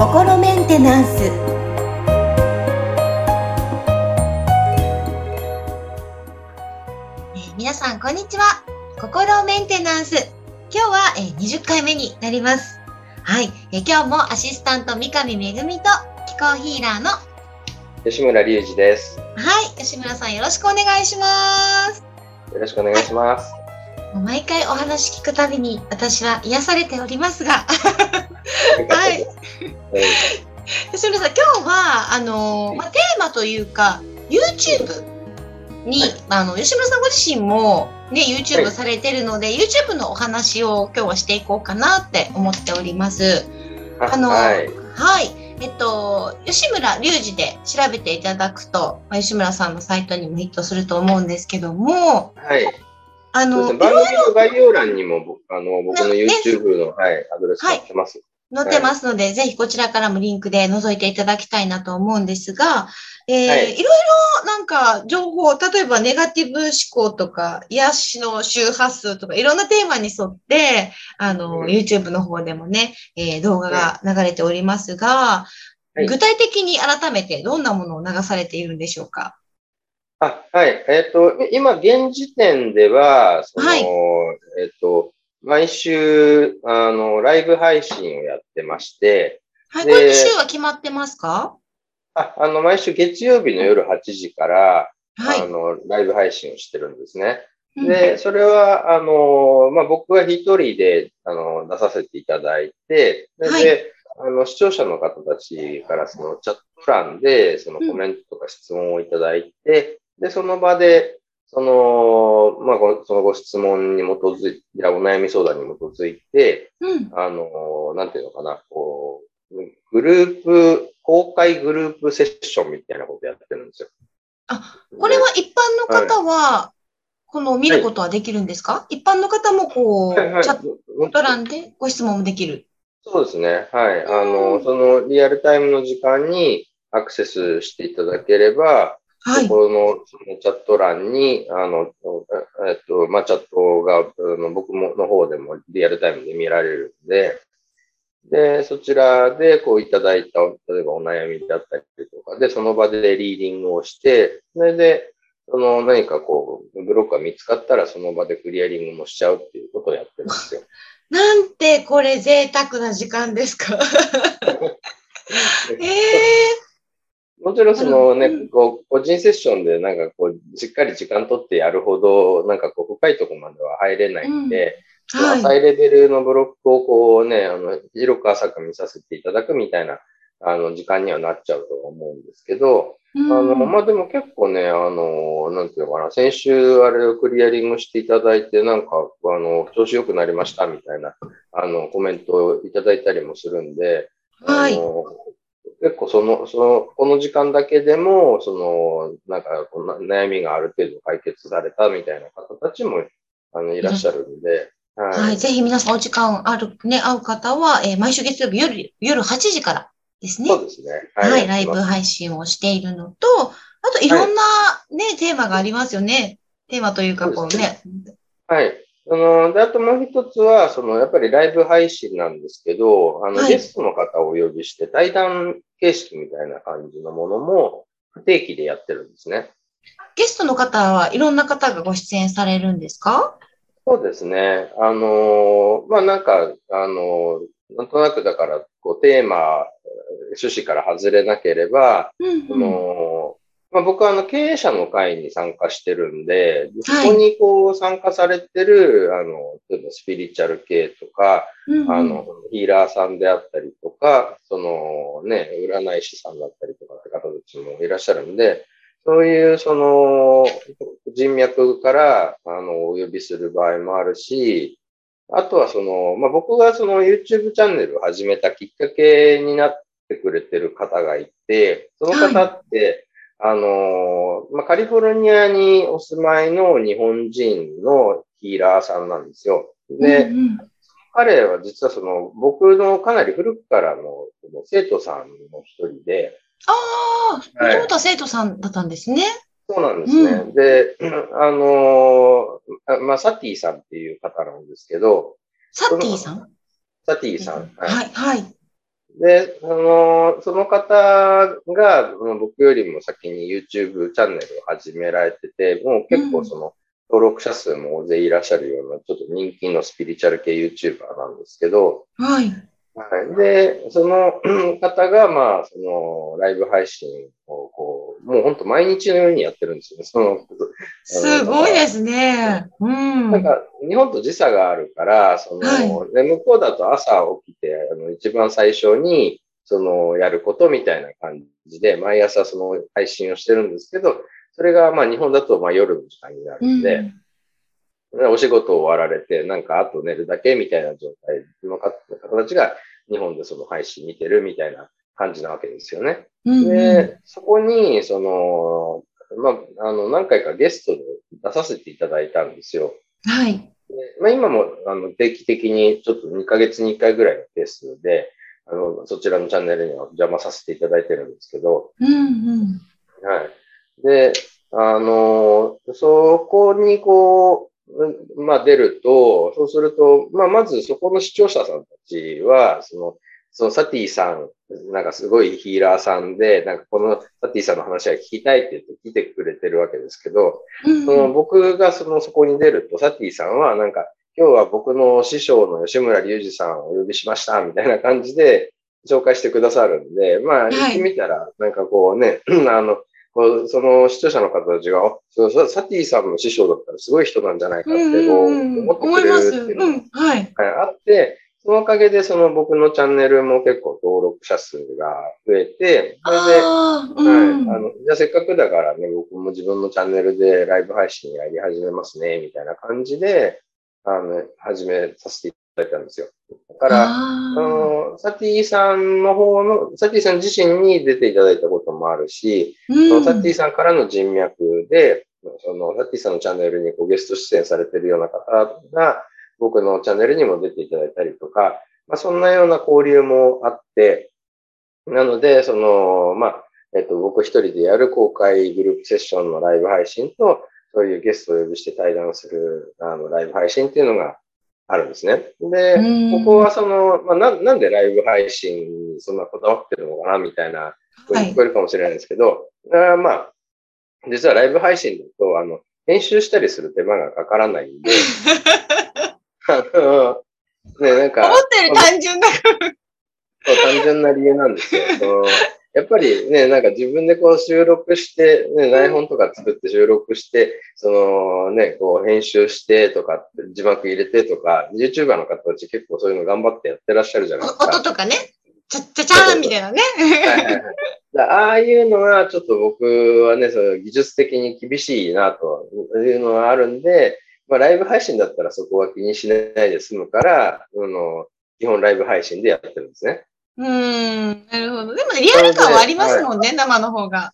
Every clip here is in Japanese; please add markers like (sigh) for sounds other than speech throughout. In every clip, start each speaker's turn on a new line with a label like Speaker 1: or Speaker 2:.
Speaker 1: 心メンテナンス
Speaker 2: えー皆さん、こんにちは。心メンテナンス。今日は、えー20回目になります。はい、えー今日もアシスタント三上めぐみと気候ヒーラーの、は
Speaker 3: 吉村隆二です。
Speaker 2: い、吉村さんよろしくお願いします。
Speaker 3: よろしくお願いします。
Speaker 2: 毎回お話聞くたびに私は癒されておりますが、(laughs) はい。
Speaker 3: はい。
Speaker 2: 吉村さん、今日は、あのーまあ、テーマというか、YouTube に、
Speaker 3: はい
Speaker 2: あの、吉村さんご自身も、ね、
Speaker 3: は
Speaker 2: YouTube
Speaker 3: い
Speaker 2: されてるので、YouTube のお話を今日はしていこうかなって思っております。あの
Speaker 3: はい。
Speaker 2: はい。えっと、吉村隆二で調べていただくと、まあ吉村さんのサイトにもヒットすると思うんですけども、
Speaker 3: はい。
Speaker 2: あの、
Speaker 3: ね。番組の概要欄にも、僕あの、僕の
Speaker 2: ね
Speaker 3: YouTube の、はい、アドレス載ってます。
Speaker 2: 載ってますので、ぜひこちらからもリンクで覗いていただきたいなと思うんですが、えー
Speaker 3: はい。
Speaker 2: い、ろいろなんか情報、例えばネガティブ思考とか、癒しの周波数とか、いろんなテーマに沿って、あの、
Speaker 3: うん。
Speaker 2: YouTube の方でもね、えー動画が流れておりますが、
Speaker 3: はい。
Speaker 2: 具体的に改めてどんなものを流されているんでしょうか？
Speaker 3: あ、はい。えっ、と、今、現時点では、その、
Speaker 2: はい
Speaker 3: えっ、と、毎週、あの、ライブ配信をやってまして、
Speaker 2: はい、
Speaker 3: で
Speaker 2: これ週は決まってますか？
Speaker 3: あ、あの、毎週月曜日の夜8時から、
Speaker 2: はい
Speaker 3: あ。の、ライブ配信をしてるんですね。
Speaker 2: うん
Speaker 3: で、それは、あの、まあ、僕が一人で、あの、出させていただいて、で、
Speaker 2: はい
Speaker 3: であの、視聴者の方たちから、その、チャット欄で、その、
Speaker 2: うん
Speaker 3: コメントとか質問をいただいて、で、その場で、その、まあ、ごそのご質問に基づいて、お悩み相談に基づいて、
Speaker 2: うん。
Speaker 3: あの、なんていうのかな、こう、グループ、公開グループセッションみたいなことやってるんですよ。
Speaker 2: あ、これは一般の方は、この見ることはできるんですか、一般の方もこう、
Speaker 3: はいはい
Speaker 2: チャット欄でご質問もできる。
Speaker 3: そうですね。はい。あ
Speaker 2: う
Speaker 3: の、
Speaker 2: ん
Speaker 3: そのリアルタイムの時間にアクセスしていただければ、
Speaker 2: はい。
Speaker 3: このチャット欄に、あの、えっと、まあ、チャットが、あの僕もの方でもリアルタイムで見られるんで、で、そちらでこういただいた、例えばお悩みだったりとかで、その場でリーディングをして、それで、その何かこう、ブロックが見つかったらその場でクリアリングもしちゃうっていうことをやってるんですよ。(laughs)
Speaker 2: なんてこれ贅沢な時間ですか (laughs) ええ
Speaker 3: もちろんそのね、
Speaker 2: うん。
Speaker 3: こう、個人セッションでなんかこう、しっかり時間取ってやるほど、なんかこう、深いところまでは入れないんで、その
Speaker 2: はい。
Speaker 3: 浅いレベルのブロックをこうね、あの、広く浅く見させていただくみたいな、あの、時間にはなっちゃうとは思うんですけど、
Speaker 2: うん。
Speaker 3: あの、まあ、でも結構ね、あの、なんていうのかな、先週あれをクリアリングしていただいて、なんか、あの、調子良くなりましたみたいな、あの、コメントをいただいたりもするんで、
Speaker 2: はい
Speaker 3: 結構その、その、この時間だけでも、その、なんかこうな、悩みがある程度解決されたみたいな方たちも、あの、いらっしゃるんで、はい。
Speaker 2: はい。ぜひ皆さんお時間ある、ね、会う方は、えー毎週月曜日夜、夜8時からですね。
Speaker 3: そうですね。
Speaker 2: はい、ライブ配信をしているのと、あといろんなね、テーマがありますよね。テーマというか、こうね。
Speaker 3: はい。あの、で、あともう一つは、その、やっぱりライブ配信なんですけど、あの、
Speaker 2: はい
Speaker 3: ゲストの方をお呼びして、対談形式みたいな感じのものも、不定期でやってるんですね。
Speaker 2: ゲストの方はいろんな方がご出演されるんですか？
Speaker 3: そうですね。あの、まあ、なんか、あの、なんとなくだから、こう、テーマ、趣旨から外れなければ、そ
Speaker 2: うんうん。
Speaker 3: の、まあ、僕はあの経営者の会に参加してるんで、そ
Speaker 2: はい。
Speaker 3: こにこう参加されてる、あの、例えばスピリチュアル系とか、
Speaker 2: うんうん。
Speaker 3: あの、ヒーラーさんであったりとか、そのね、占い師さんだったりとかって方たちもいらっしゃるんで、そういうその人脈から、あの、お呼びする場合もあるし、あとはその、まあ、僕がその YouTube チャンネルを始めたきっかけになってくれてる方がいて、その方って、あの、まあ、カリフォルニアにお住まいの日本人のヒーラーさんなんですよ。で、
Speaker 2: うんうん
Speaker 3: 彼は実はその、僕のかなり古くからの生徒さんの一人で、
Speaker 2: ああ、も
Speaker 3: はい
Speaker 2: ともとは生徒さんだったんですね。
Speaker 3: そうなんですね。
Speaker 2: う
Speaker 3: で、あのまあ、サティさんっていう方なんですけど、
Speaker 2: サティさん？
Speaker 3: サティさん。はい
Speaker 2: はい、はい。
Speaker 3: で、あのーその方が、うん僕よりも先に YouTube チャンネルを始められてて、もう結構その、登録者数も大勢いらっしゃるような、ちょっと人気のスピリチュアル系 YouTuber なんですけど、
Speaker 2: はい。
Speaker 3: はい。で、そのうん (clears throat) 方が、まあ、その、ライブ配信を、こう、もう本当毎日のようにやってるんですよね。その、
Speaker 2: すごいですね。うん。
Speaker 3: なんか、日本と時差があるから、その、
Speaker 2: は
Speaker 3: で向こうだと朝起きて、あの、一番最初に、その、やることみたいな感じで、毎朝その配信をしてるんですけど、それが、まあ、日本だと、まあ、夜の時間になるんで、
Speaker 2: うん
Speaker 3: でお仕事を終わられて、なんかあと寝るだけみたいな状態の方たちが日本でその配信見てるみたいな感じなわけですよね。
Speaker 2: うん
Speaker 3: で、そこに、その、まあ、あの、何回かゲストで出させていただいたんですよ。
Speaker 2: はい。
Speaker 3: でまあ、今も、あの、定期的にちょっと2ヶ月に1回ぐらいのペースで、あの、そちらのチャンネルにはお邪魔させていただいてるんですけど、
Speaker 2: うんうん。
Speaker 3: はい。で、あの、そこにこう、うんまあ出ると、そうすると、まあまずそこの視聴者さんたちは、その、そのサティさん、なんかすごいヒーラーさんで、なんかこのサティさんの話が聞きたいって言って来てくれてるわけですけど、
Speaker 2: うん
Speaker 3: その僕がそのそこに出ると、サティさんはなんか、今日は僕の師匠の吉村隆二さんをお呼びしました、みたいな感じで紹介してくださるんで、まあ、
Speaker 2: い。
Speaker 3: 言ってみたら、なんかこうね、(clears throat) あの、こうその視聴者の方たちが、あそうササティさんの師匠だったらすごい人なんじゃないかって思ってくれる。っていうのが
Speaker 2: うん。はい。
Speaker 3: はいあって、そのおかげでその僕のチャンネルも結構登録者数が増えて、それで、はい。
Speaker 2: うん。
Speaker 3: あの、じゃあせっかくだからね、僕も自分のチャンネルでライブ配信やり始めますね、みたいな感じで、あの、始めさせていただいたんですよ。だから、あ
Speaker 2: あ
Speaker 3: の、サティさんの方の、サティさん自身に出ていただいたこともあるし、
Speaker 2: ー
Speaker 3: その
Speaker 2: うん
Speaker 3: サティさんからの人脈で、そのサティさんのチャンネルにこうゲスト出演されてるような方が、僕のチャンネルにも出ていただいたりとか、まあ、そんなような交流もあって、なので、その、まあ、えっと、僕一人でやる公開グループセッションのライブ配信と、そういうゲストをお呼びして対談する、あの、ライブ配信っていうのがあるんですね。で、
Speaker 2: うん
Speaker 3: ここはその、まあ、ななんでライブ配信にそんなこだわってるのかな、みたいな、
Speaker 2: はい
Speaker 3: 聞こえるかもしれないんですけど、あーまあ、実はライブ配信だと、あの、編集したりする手間がかからないんで、(laughs) あの、ね、なんか、
Speaker 2: 思ったより単純だから。
Speaker 3: そう単純な理由なんですよ。やっぱりね、なんか自分でこう収録して、ね、台本とか作って収録して、そのね、こう編集してとか字幕入れてとか、YouTuber の方たち結構そういうの頑張ってやってらっしゃるじゃないですか。
Speaker 2: 音とかね。ちゃっちゃちゃーんみたいなね。
Speaker 3: はいはいはいだああいうのはちょっと僕はね、その技術的に厳しいなというのはあるんで、まあライブ配信だったらそこは気にしないで済むから、あの基本ライブ配信でやってるんですね。
Speaker 2: うーん。なるほど。でもね、リアル感はありますもんね、生の方が。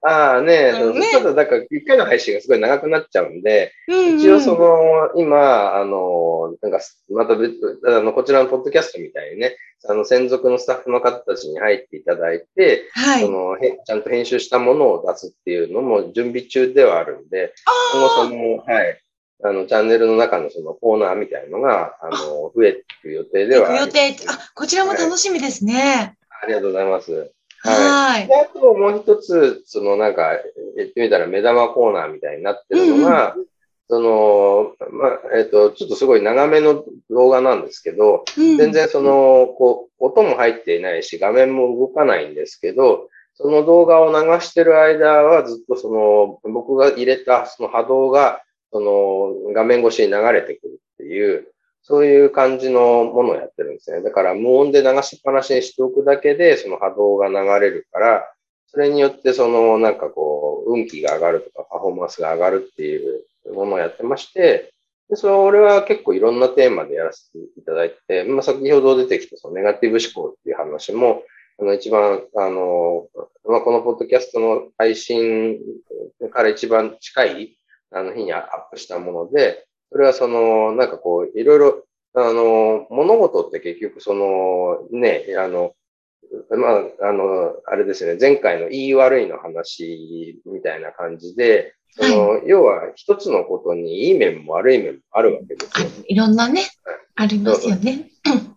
Speaker 3: ああね、
Speaker 2: うんね
Speaker 3: ただ、だから一回の配信がすごい長くなっちゃうんで、
Speaker 2: うんうん
Speaker 3: 一応その、今、あの、なんか、また別、あの、こちらのポッドキャストみたいにね、あの、専属のスタッフの方たちに入っていただいて、
Speaker 2: はい
Speaker 3: そ。の、へちゃんと編集したものを出すっていうのも準備中ではあるんで、今後そ
Speaker 2: あ
Speaker 3: の、はい、あの、チャンネルの中のそのコーナーみたいのが、あの、増えていく予定で
Speaker 2: あ、
Speaker 3: はあり
Speaker 2: 予定。あ、こちらも楽しみですね。
Speaker 3: ありがとうございます。
Speaker 2: はい
Speaker 3: で、。あともう一つ、そのなんか、言ってみたら目玉コーナーみたいになってるのが、その、まあ、えっ、と、ちょっとすごい長めの動画なんですけど、
Speaker 2: うん
Speaker 3: 全然その、こう、音も入っていないし、画面も動かないんですけど、その動画を流してる間はずっとその、僕が入れたその波動が、その、画面越しに流れてくるっていう、そういう感じのものをやってるんですね。だから無音で流しっぱなしにしておくだけで、その波動が流れるから、それによってその、なんかこう、運気が上がるとか、パフォーマンスが上がるっていうものをやってまして、で、それは結構いろんなテーマでやらせていただいて、まあ、先ほど出てきたそのネガティブ思考っていう話も、あの、一番、あの、まあ、このポッドキャストの配信から一番近い、あの、日にアップしたもので、それはその、なんかこう、いろいろ、あの、物事って結局その、ね、あの、まあ、あの、あれですね、前回の言い悪いの話みたいな感じで、その、はい、要は一つのことにいい面も悪い面もあるわけですよ。
Speaker 2: いろんなね、ありますよね。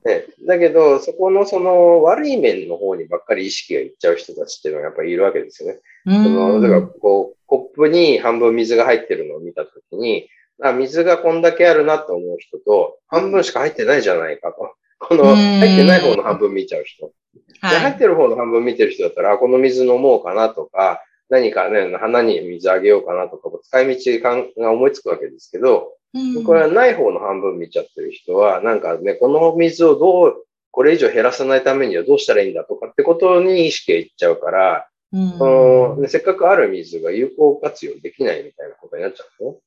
Speaker 3: ね、だけど、そこのその悪い面の方にばっかり意識がいっちゃう人たちっていうのはやっぱりいるわけですよね。そのだからこプに半分水が入ってるのを見たときに、あ、水がこんだけあるなと思う人と、半分しか入ってないじゃないかと。この入ってない方の半分見ちゃう人。はい、入ってる方の半分見てる人だったら、この水飲もうかなとか、何かね、花に水あげようかなとか、使い道が思いつくわけですけど、これはない方の半分見ちゃってる人は、なんかね、この水をどう、これ以上減らさないためにはどうしたらいいんだとかってことに意識がいっちゃうから、そのね、せっかくある水が有効活用できないみたいなことになっちゃう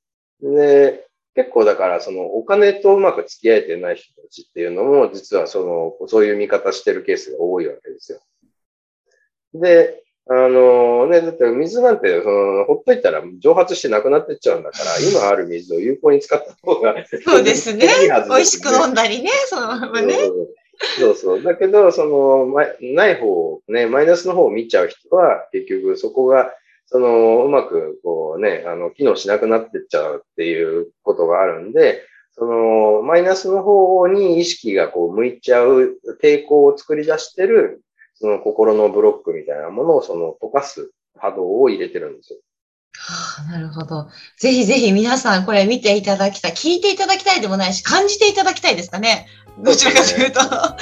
Speaker 3: の？で、結構だからそのお金とうまく付き合えてない人たちっていうのも実はその、そういう見方してるケースが多いわけですよ。で、あのね、だって水なんて、その、ほっといたら蒸発してなくなってっちゃうんだから、(laughs) 今ある水を有効に使った方が
Speaker 2: そうですね。美味しく飲んだりね、そのままね。そうそう。(laughs)
Speaker 3: そうそうだけど、その、ま、ない方、ね、マイナスの方を見ちゃう人は、結局そこが、その、うまく、こうね、あの、機能しなくなってっちゃうっていうことがあるんで、その、マイナスの方に意識がこう向いちゃう抵抗を作り出してるその心のブロックみたいなものをその溶かす波動を入れてるんですよ。
Speaker 2: はあ、なるほど。ぜひぜひ皆さんこれ見ていただきたい。聞いていただきたいでもないし、感じていただきたいですかね。どちらかというと。は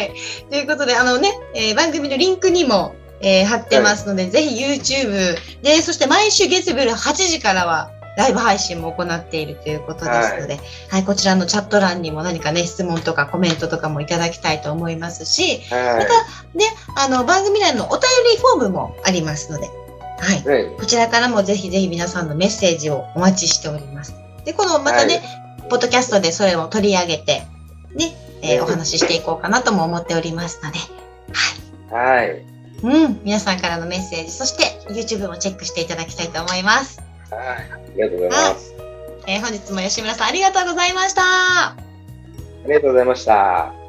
Speaker 2: い。ということで、あのね、えー、番組のリンクにも、えー、貼ってますので、はい、ぜひ YouTube で、そして毎週月曜日8時からは、ライブ配信も行っているということですので、はい、はい、こちらのチャット欄にも何かね、質問とかコメントとかもいただきたいと思いますし、はい、またね、あの、番組内のお便りフォームもありますので、はい。はい、こちらからもぜひぜひ皆さんのメッセージをお待ちしております。で、このまたね、ポッドキャストでそれを取り上げて、ね、えー、お話ししていこうかなとも思っておりますので、
Speaker 3: はい。はい。
Speaker 2: うん、皆さんからのメッセージ、そして YouTube もチェックしていただきたいと思います。
Speaker 3: はい。ありがとうございます。
Speaker 2: えー、本日も吉村さんありがとうございました。
Speaker 3: ありがとうございました。